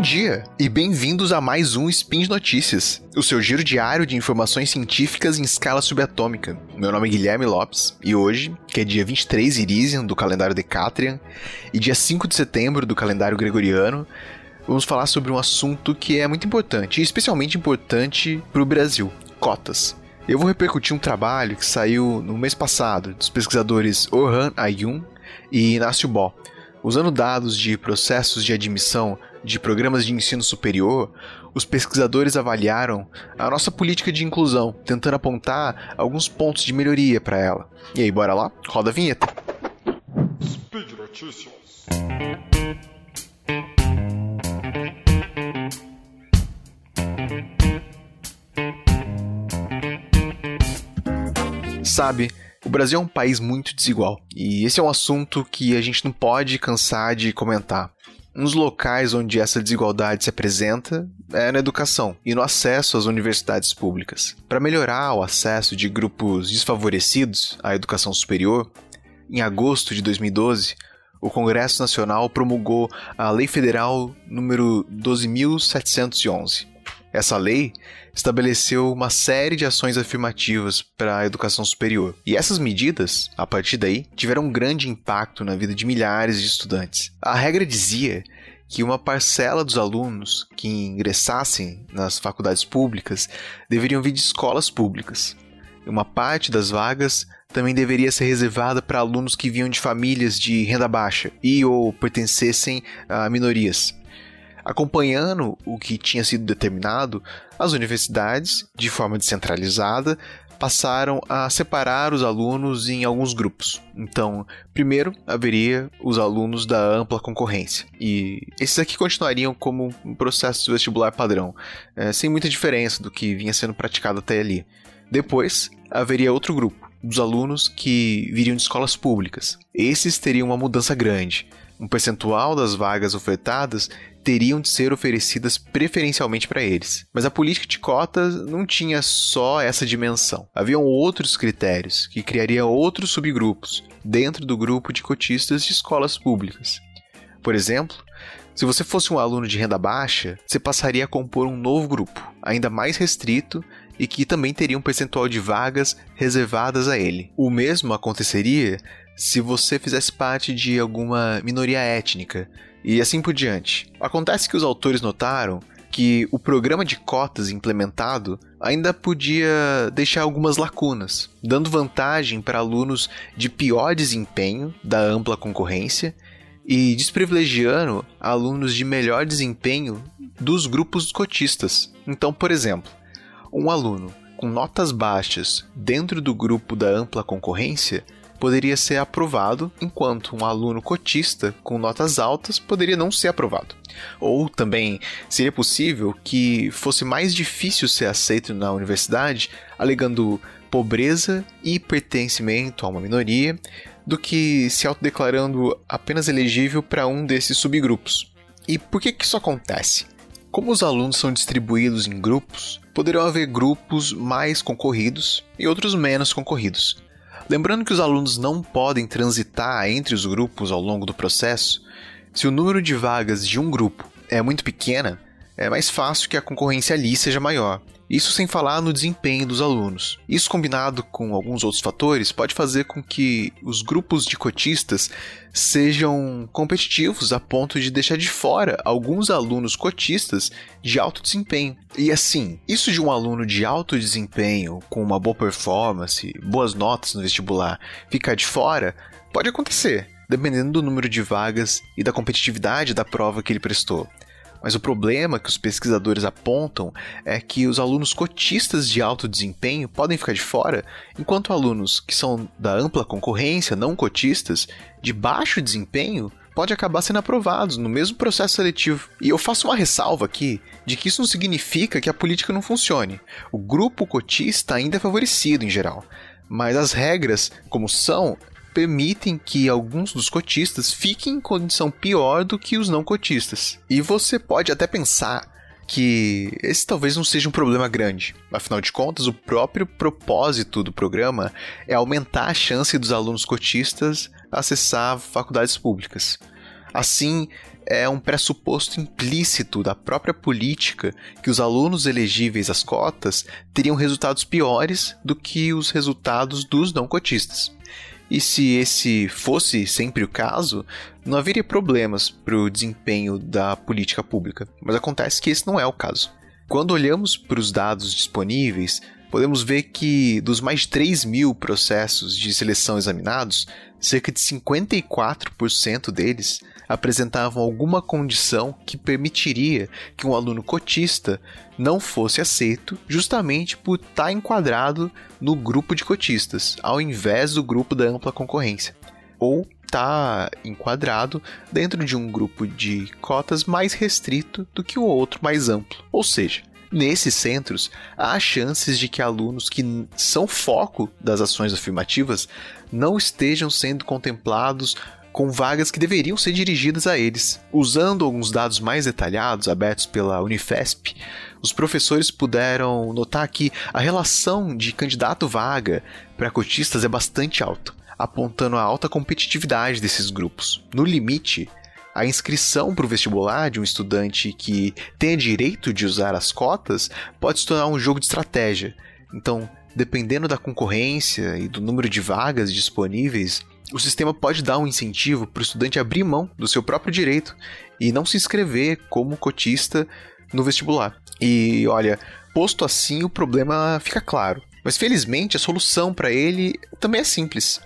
dia e bem-vindos a mais um Spin de Notícias, o seu giro diário de informações científicas em escala subatômica. Meu nome é Guilherme Lopes e hoje, que é dia 23 Irisian do calendário Decatrian e dia 5 de setembro do calendário Gregoriano, vamos falar sobre um assunto que é muito importante, especialmente importante para o Brasil: cotas. Eu vou repercutir um trabalho que saiu no mês passado dos pesquisadores Orhan Ayun e Inácio Bó, usando dados de processos de admissão de programas de ensino superior, os pesquisadores avaliaram a nossa política de inclusão, tentando apontar alguns pontos de melhoria para ela. E aí, bora lá? Roda a vinheta. Speed Notícias. Sabe, o Brasil é um país muito desigual e esse é um assunto que a gente não pode cansar de comentar. Um dos locais onde essa desigualdade se apresenta é na educação e no acesso às universidades públicas. Para melhorar o acesso de grupos desfavorecidos à educação superior, em agosto de 2012, o Congresso Nacional promulgou a Lei Federal número 12711. Essa lei estabeleceu uma série de ações afirmativas para a educação superior. E essas medidas, a partir daí, tiveram um grande impacto na vida de milhares de estudantes. A regra dizia que uma parcela dos alunos que ingressassem nas faculdades públicas deveriam vir de escolas públicas. Uma parte das vagas também deveria ser reservada para alunos que vinham de famílias de renda baixa e ou pertencessem a minorias. Acompanhando o que tinha sido determinado, as universidades, de forma descentralizada, passaram a separar os alunos em alguns grupos. Então, primeiro haveria os alunos da ampla concorrência, e esses aqui continuariam como um processo vestibular padrão, é, sem muita diferença do que vinha sendo praticado até ali. Depois, haveria outro grupo, dos alunos que viriam de escolas públicas. Esses teriam uma mudança grande. Um percentual das vagas ofertadas teriam de ser oferecidas preferencialmente para eles. Mas a política de cotas não tinha só essa dimensão. Haviam outros critérios que criariam outros subgrupos dentro do grupo de cotistas de escolas públicas. Por exemplo, se você fosse um aluno de renda baixa, você passaria a compor um novo grupo, ainda mais restrito e que também teria um percentual de vagas reservadas a ele. O mesmo aconteceria se você fizesse parte de alguma minoria étnica, e assim por diante. Acontece que os autores notaram que o programa de cotas implementado ainda podia deixar algumas lacunas, dando vantagem para alunos de pior desempenho da ampla concorrência e desprivilegiando alunos de melhor desempenho dos grupos cotistas. Então, por exemplo, um aluno com notas baixas dentro do grupo da ampla concorrência poderia ser aprovado, enquanto um aluno cotista com notas altas poderia não ser aprovado. Ou também seria possível que fosse mais difícil ser aceito na universidade, alegando pobreza e pertencimento a uma minoria, do que se autodeclarando apenas elegível para um desses subgrupos. E por que, que isso acontece? Como os alunos são distribuídos em grupos, poderão haver grupos mais concorridos e outros menos concorridos. Lembrando que os alunos não podem transitar entre os grupos ao longo do processo, se o número de vagas de um grupo é muito pequena, é mais fácil que a concorrência ali seja maior. Isso sem falar no desempenho dos alunos. Isso combinado com alguns outros fatores pode fazer com que os grupos de cotistas sejam competitivos a ponto de deixar de fora alguns alunos cotistas de alto desempenho. E assim, isso de um aluno de alto desempenho, com uma boa performance, boas notas no vestibular, ficar de fora, pode acontecer, dependendo do número de vagas e da competitividade da prova que ele prestou. Mas o problema que os pesquisadores apontam é que os alunos cotistas de alto desempenho podem ficar de fora, enquanto alunos que são da ampla concorrência, não cotistas, de baixo desempenho, podem acabar sendo aprovados no mesmo processo seletivo. E eu faço uma ressalva aqui de que isso não significa que a política não funcione. O grupo cotista ainda é favorecido em geral. Mas as regras, como são, permitem que alguns dos cotistas fiquem em condição pior do que os não cotistas. E você pode até pensar que esse talvez não seja um problema grande. Afinal de contas, o próprio propósito do programa é aumentar a chance dos alunos cotistas acessar faculdades públicas. Assim, é um pressuposto implícito da própria política que os alunos elegíveis às cotas teriam resultados piores do que os resultados dos não cotistas. E se esse fosse sempre o caso, não haveria problemas para o desempenho da política pública. Mas acontece que esse não é o caso. Quando olhamos para os dados disponíveis, podemos ver que dos mais de 3 mil processos de seleção examinados, cerca de 54% deles apresentavam alguma condição que permitiria que um aluno cotista não fosse aceito, justamente por estar enquadrado no grupo de cotistas, ao invés do grupo da ampla concorrência. Ou está enquadrado dentro de um grupo de cotas mais restrito do que o outro mais amplo. Ou seja, nesses centros há chances de que alunos que são foco das ações afirmativas não estejam sendo contemplados com vagas que deveriam ser dirigidas a eles. Usando alguns dados mais detalhados abertos pela Unifesp, os professores puderam notar que a relação de candidato-vaga para cotistas é bastante alta, apontando a alta competitividade desses grupos. No limite, a inscrição para o vestibular de um estudante que tenha direito de usar as cotas pode se tornar um jogo de estratégia. Então, dependendo da concorrência e do número de vagas disponíveis, o sistema pode dar um incentivo para o estudante abrir mão do seu próprio direito e não se inscrever como cotista no vestibular. E olha, posto assim, o problema fica claro. Mas felizmente a solução para ele também é simples.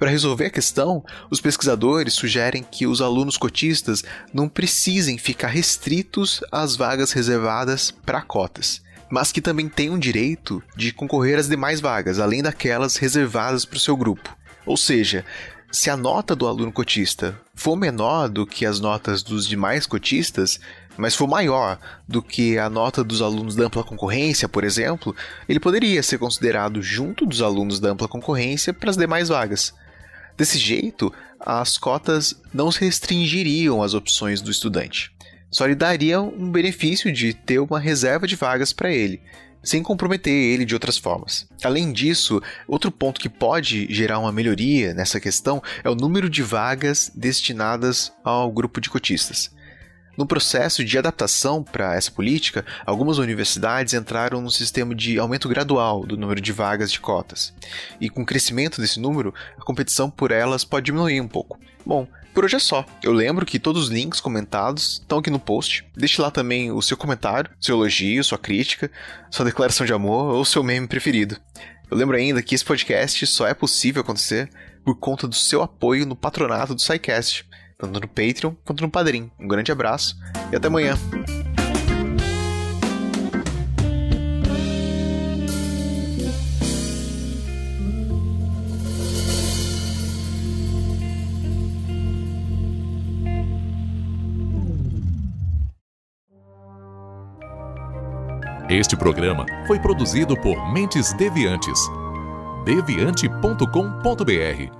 Para resolver a questão, os pesquisadores sugerem que os alunos cotistas não precisem ficar restritos às vagas reservadas para cotas, mas que também tenham direito de concorrer às demais vagas, além daquelas reservadas para o seu grupo. Ou seja, se a nota do aluno cotista for menor do que as notas dos demais cotistas, mas for maior do que a nota dos alunos da ampla concorrência, por exemplo, ele poderia ser considerado junto dos alunos da ampla concorrência para as demais vagas. Desse jeito, as cotas não se restringiriam às opções do estudante. Só lhe dariam um benefício de ter uma reserva de vagas para ele, sem comprometer ele de outras formas. Além disso, outro ponto que pode gerar uma melhoria nessa questão é o número de vagas destinadas ao grupo de cotistas. No processo de adaptação para essa política, algumas universidades entraram no sistema de aumento gradual do número de vagas de cotas. E com o crescimento desse número, a competição por elas pode diminuir um pouco. Bom, por hoje é só. Eu lembro que todos os links comentados estão aqui no post. Deixe lá também o seu comentário, seu elogio, sua crítica, sua declaração de amor ou seu meme preferido. Eu lembro ainda que esse podcast só é possível acontecer por conta do seu apoio no patronato do SciCast, tanto no Patreon quanto no Padrim. Um grande abraço e até amanhã. Este programa foi produzido por Mentes Deviantes. deviante.com.br.